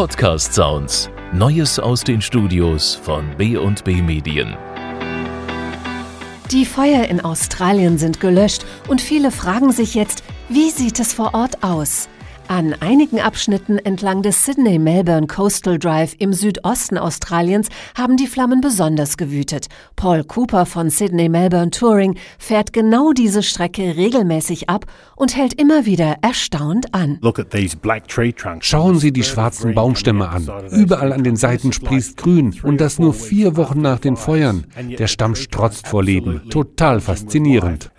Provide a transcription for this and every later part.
Podcast Sounds. Neues aus den Studios von B&B Medien. Die Feuer in Australien sind gelöscht und viele fragen sich jetzt, wie sieht es vor Ort aus? An einigen Abschnitten entlang des Sydney-Melbourne Coastal Drive im Südosten Australiens haben die Flammen besonders gewütet. Paul Cooper von Sydney-Melbourne Touring fährt genau diese Strecke regelmäßig ab und hält immer wieder erstaunt an. Schauen Sie die schwarzen Baumstämme an. Überall an den Seiten sprießt grün und das nur vier Wochen nach den Feuern. Der Stamm strotzt vor Leben. Total faszinierend.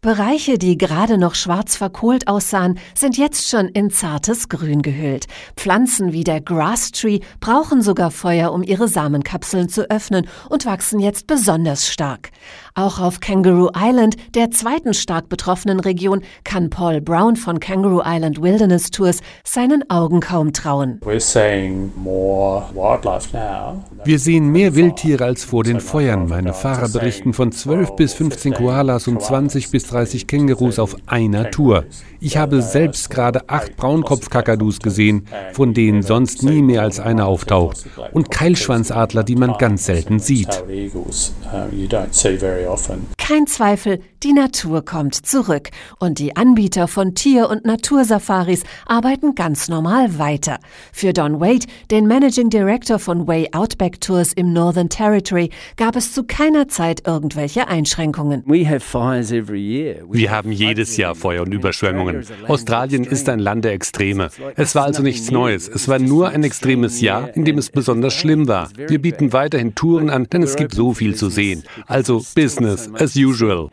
Bereiche, die gerade noch schwarz verkohlt aussahen, sind jetzt schon in zartes Grün gehüllt. Pflanzen wie der Grass Tree brauchen sogar Feuer, um ihre Samenkapseln zu öffnen und wachsen jetzt besonders stark. Auch auf Kangaroo Island, der zweiten stark betroffenen Region, kann Paul Brown von Kangaroo Island Wilderness Tours seinen Augen kaum trauen. Wir sehen mehr Wildtiere als vor den Feuern. Meine Fahrer berichten von 12 bis 15 Koalas und 20 bis 30 Kängurus auf einer Tour. Ich habe selbst gerade acht Braunkopfkakadus gesehen, von denen sonst nie mehr als einer auftaucht, und Keilschwanzadler, die man ganz selten sieht. Kein Zweifel, die Natur kommt zurück und die Anbieter von Tier- und Natursafaris arbeiten ganz normal weiter. Für Don Wade, den Managing Director von Way Outback Tours im Northern Territory, gab es zu keiner Zeit irgendwelche Einschränkungen. Wir haben jedes Jahr Feuer und Überschwemmungen. Australien ist ein Land der Extreme. Es war also nichts Neues. Es war nur ein extremes Jahr, in dem es besonders schlimm war. Wir bieten weiterhin Touren an, denn es gibt so viel zu sehen. Also. It's business as usual.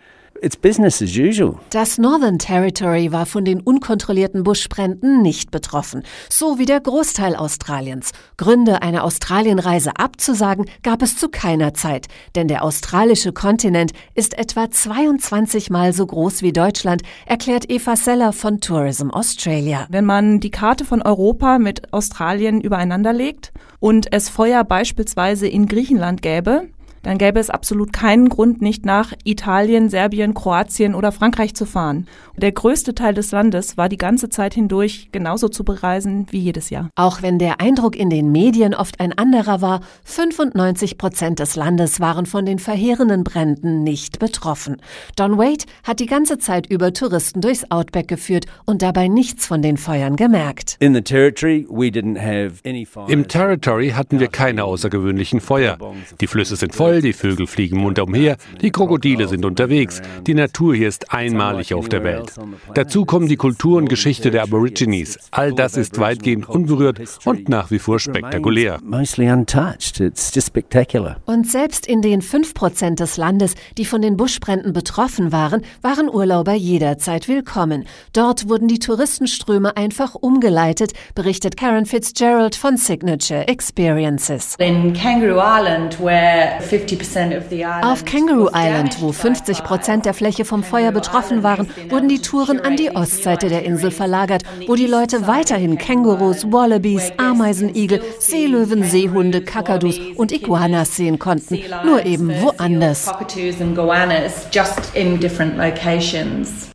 Das Northern Territory war von den unkontrollierten Buschbränden nicht betroffen, so wie der Großteil Australiens. Gründe, eine Australienreise abzusagen, gab es zu keiner Zeit, denn der australische Kontinent ist etwa 22 Mal so groß wie Deutschland, erklärt Eva Seller von Tourism Australia. Wenn man die Karte von Europa mit Australien übereinander legt und es Feuer beispielsweise in Griechenland gäbe, dann gäbe es absolut keinen Grund, nicht nach Italien, Serbien, Kroatien oder Frankreich zu fahren. Der größte Teil des Landes war die ganze Zeit hindurch genauso zu bereisen wie jedes Jahr. Auch wenn der Eindruck in den Medien oft ein anderer war, 95 Prozent des Landes waren von den verheerenden Bränden nicht betroffen. Don Wade hat die ganze Zeit über Touristen durchs Outback geführt und dabei nichts von den Feuern gemerkt. Im Territory hatten wir keine außergewöhnlichen Feuer. Die Flüsse sind voll voll, die Vögel fliegen munter umher, die Krokodile sind unterwegs. Die Natur hier ist einmalig auf der Welt. Dazu kommen die Kultur und Geschichte der Aborigines. All das ist weitgehend unberührt und nach wie vor spektakulär. Und selbst in den 5% des Landes, die von den Buschbränden betroffen waren, waren Urlauber jederzeit willkommen. Dort wurden die Touristenströme einfach umgeleitet, berichtet Karen Fitzgerald von Signature Experiences. In Kangaroo Island, where auf Kangaroo Island, wo 50 Prozent der Fläche vom Feuer betroffen waren, wurden die Touren an die Ostseite der Insel verlagert, wo die Leute weiterhin Kängurus, Wallabies, Ameisenigel, Seelöwen, Seehunde, Kakadus und Iguanas sehen konnten, nur eben woanders.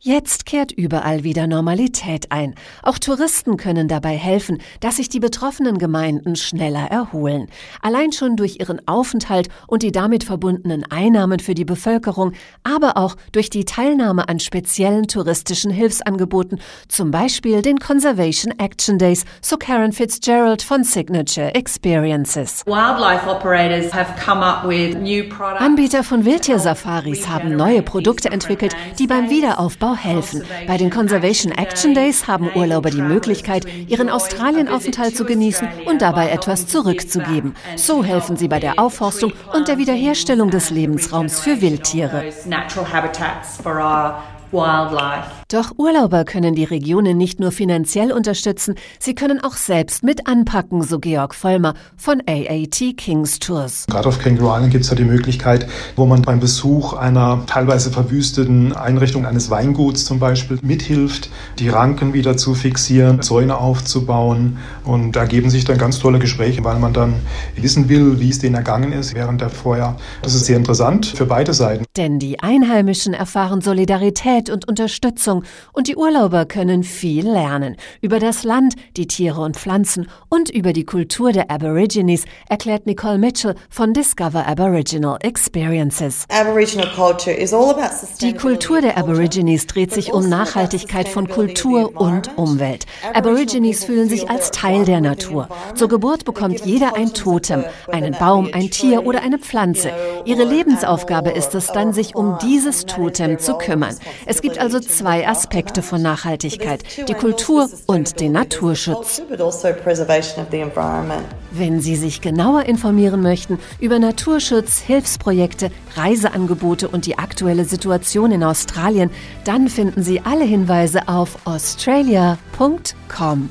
Jetzt kehrt überall wieder Normalität ein. Auch Touristen können dabei helfen, dass sich die betroffenen Gemeinden schneller erholen. Allein schon durch ihren Aufenthalt und die damit verbundenen Einnahmen für die Bevölkerung, aber auch durch die Teilnahme an speziellen touristischen Hilfsangeboten, zum Beispiel den Conservation Action Days, so Karen Fitzgerald von Signature Experiences. Anbieter von Wildtiersafaris haben neue Produkte entwickelt, die beim Wiederaufbau Aufbau helfen. Bei den Conservation Action Days haben Urlauber die Möglichkeit, ihren Australienaufenthalt zu genießen und dabei etwas zurückzugeben. So helfen sie bei der Aufforstung und der Wiederherstellung des Lebensraums für Wildtiere. Doch Urlauber können die Regionen nicht nur finanziell unterstützen, sie können auch selbst mit anpacken, so Georg Vollmer von AAT Kings Tours. Gerade auf Kangaroo Island gibt es ja die Möglichkeit, wo man beim Besuch einer teilweise verwüsteten Einrichtung eines Weinguts zum Beispiel mithilft, die Ranken wieder zu fixieren, Zäune aufzubauen und da geben sich dann ganz tolle Gespräche, weil man dann wissen will, wie es denen ergangen ist während der Feuer. Das ist sehr interessant für beide Seiten. Denn die Einheimischen erfahren Solidarität Solidarität und Unterstützung und die Urlauber können viel lernen über das Land, die Tiere und Pflanzen und über die Kultur der Aborigines, erklärt Nicole Mitchell von Discover Aboriginal Experiences. Die Kultur der Aborigines dreht sich um Nachhaltigkeit von Kultur und Umwelt. Aborigines fühlen sich als Teil der Natur. Zur Geburt bekommt jeder ein Totem, einen Baum, ein Tier oder eine Pflanze. Ihre Lebensaufgabe ist es dann, sich um dieses Totem zu kümmern. Es gibt also zwei Aspekte von Nachhaltigkeit, die Kultur und den Naturschutz. Wenn Sie sich genauer informieren möchten über Naturschutz, Hilfsprojekte, Reiseangebote und die aktuelle Situation in Australien, dann finden Sie alle Hinweise auf australia.com.